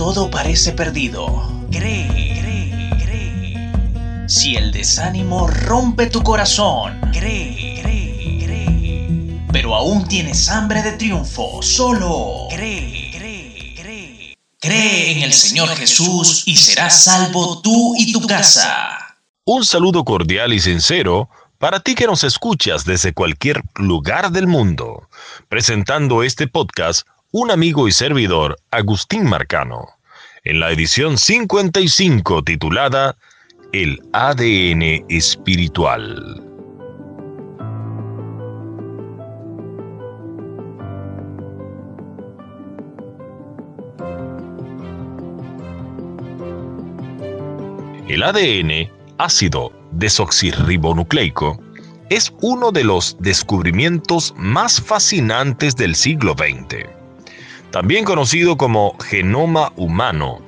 todo parece perdido, cree, cree, cree. Si el desánimo rompe tu corazón, cree, cree, cree. Pero aún tienes hambre de triunfo, solo cree, cree, cree. Cree en el Señor Jesús y serás salvo tú y tu casa. Un saludo cordial y sincero para ti que nos escuchas desde cualquier lugar del mundo, presentando este podcast un amigo y servidor, Agustín Marcano, en la edición 55 titulada El ADN espiritual. El ADN, ácido desoxirribonucleico, es uno de los descubrimientos más fascinantes del siglo XX también conocido como genoma humano.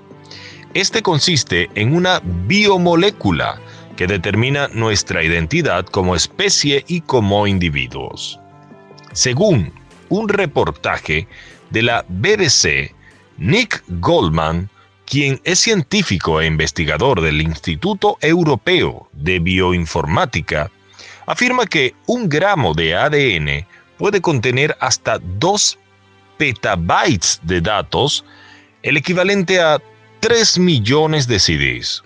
Este consiste en una biomolécula que determina nuestra identidad como especie y como individuos. Según un reportaje de la BBC, Nick Goldman, quien es científico e investigador del Instituto Europeo de Bioinformática, afirma que un gramo de ADN puede contener hasta dos petabytes de datos, el equivalente a 3 millones de CDs.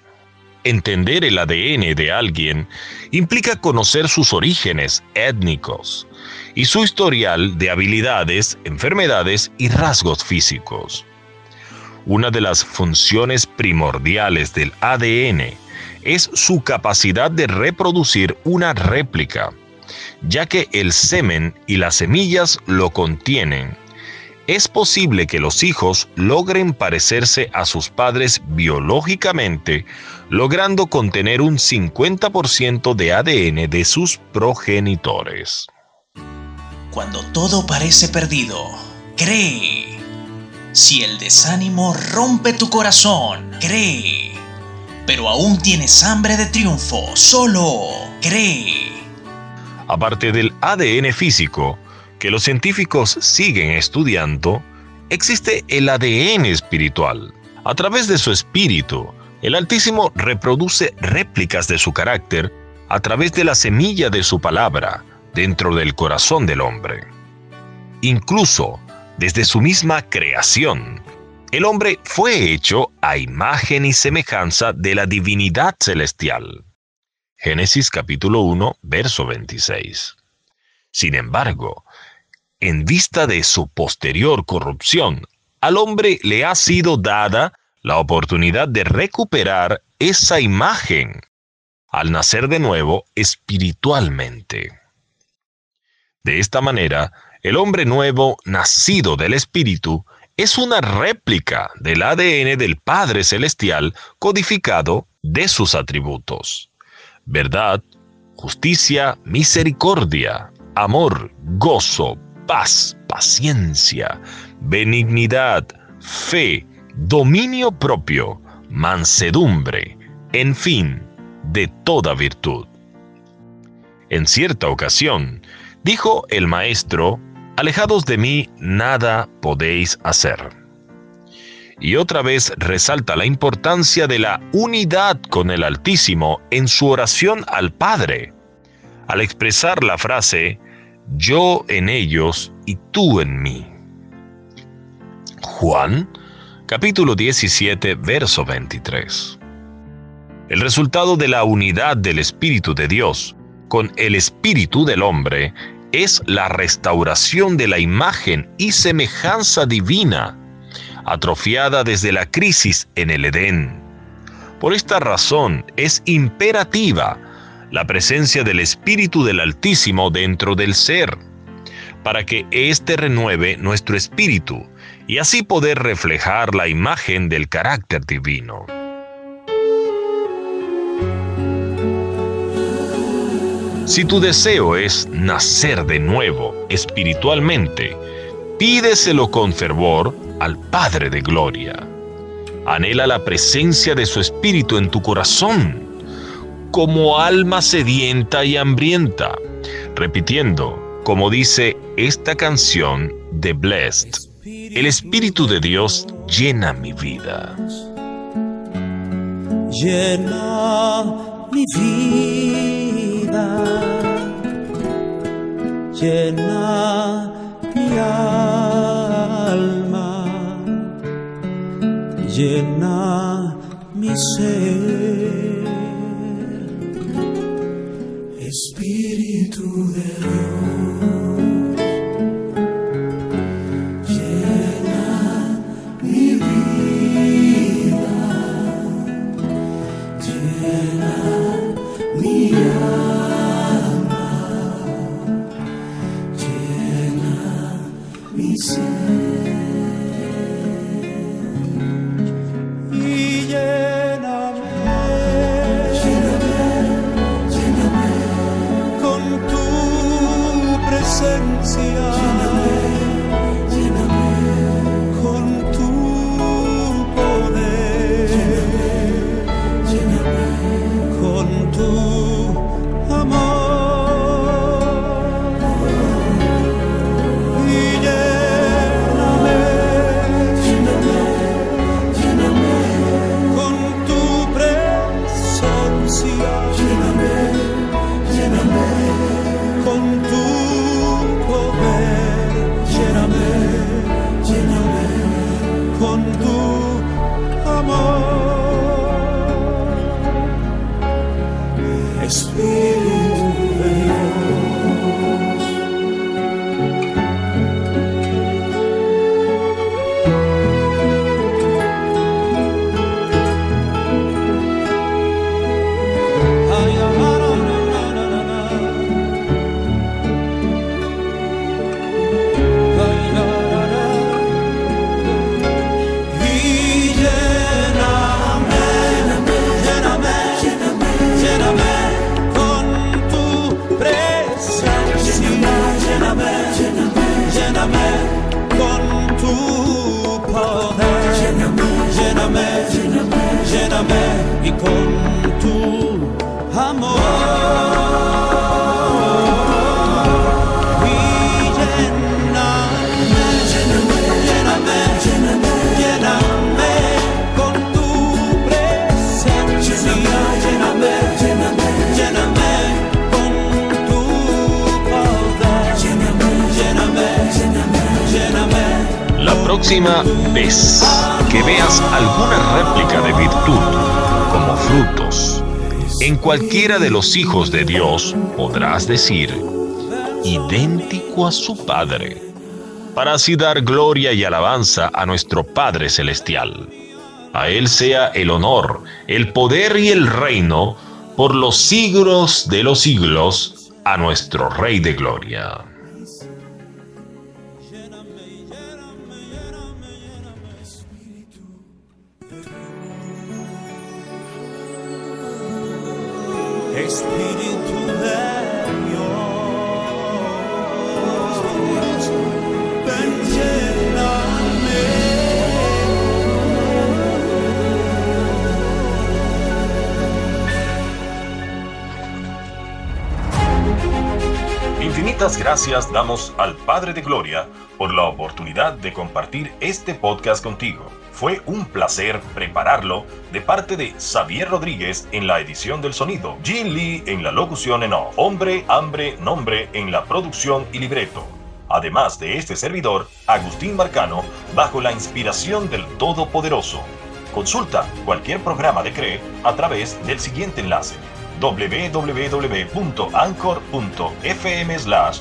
Entender el ADN de alguien implica conocer sus orígenes étnicos y su historial de habilidades, enfermedades y rasgos físicos. Una de las funciones primordiales del ADN es su capacidad de reproducir una réplica, ya que el semen y las semillas lo contienen es posible que los hijos logren parecerse a sus padres biológicamente, logrando contener un 50% de ADN de sus progenitores. Cuando todo parece perdido, cree. Si el desánimo rompe tu corazón, cree. Pero aún tienes hambre de triunfo, solo cree. Aparte del ADN físico, que los científicos siguen estudiando, existe el ADN espiritual. A través de su espíritu, el Altísimo reproduce réplicas de su carácter a través de la semilla de su palabra dentro del corazón del hombre. Incluso desde su misma creación, el hombre fue hecho a imagen y semejanza de la divinidad celestial. Génesis capítulo 1, verso 26. Sin embargo, en vista de su posterior corrupción, al hombre le ha sido dada la oportunidad de recuperar esa imagen al nacer de nuevo espiritualmente. De esta manera, el hombre nuevo, nacido del Espíritu, es una réplica del ADN del Padre Celestial codificado de sus atributos. Verdad, justicia, misericordia, amor, gozo, paz, paciencia, benignidad, fe, dominio propio, mansedumbre, en fin, de toda virtud. En cierta ocasión, dijo el maestro, alejados de mí nada podéis hacer. Y otra vez resalta la importancia de la unidad con el Altísimo en su oración al Padre, al expresar la frase, yo en ellos y tú en mí. Juan, capítulo 17, verso 23. El resultado de la unidad del Espíritu de Dios con el Espíritu del hombre es la restauración de la imagen y semejanza divina, atrofiada desde la crisis en el Edén. Por esta razón es imperativa la presencia del Espíritu del Altísimo dentro del ser, para que éste renueve nuestro espíritu y así poder reflejar la imagen del carácter divino. Si tu deseo es nacer de nuevo espiritualmente, pídeselo con fervor al Padre de Gloria. Anhela la presencia de su Espíritu en tu corazón como alma sedienta y hambrienta, repitiendo, como dice esta canción de Blessed. el Espíritu de Dios llena mi vida. Llena mi vida, llena mi alma, llena mi ser. Espíritu de con y con tu amor. La próxima vez que veas alguna réplica de virtud frutos en cualquiera de los hijos de Dios, podrás decir, idéntico a su Padre, para así dar gloria y alabanza a nuestro Padre Celestial. A Él sea el honor, el poder y el reino por los siglos de los siglos, a nuestro Rey de Gloria. Infinitas gracias damos al Padre de Gloria por la oportunidad de compartir este podcast contigo. Fue un placer prepararlo de parte de Xavier Rodríguez en la edición del sonido, Jin Lee en la locución en off, Hombre, Hambre, Nombre en la producción y libreto. Además de este servidor, Agustín Marcano, bajo la inspiración del Todopoderoso. Consulta cualquier programa de CRE a través del siguiente enlace www.anchor.fm slash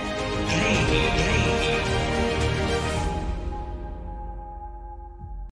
Cree, cree.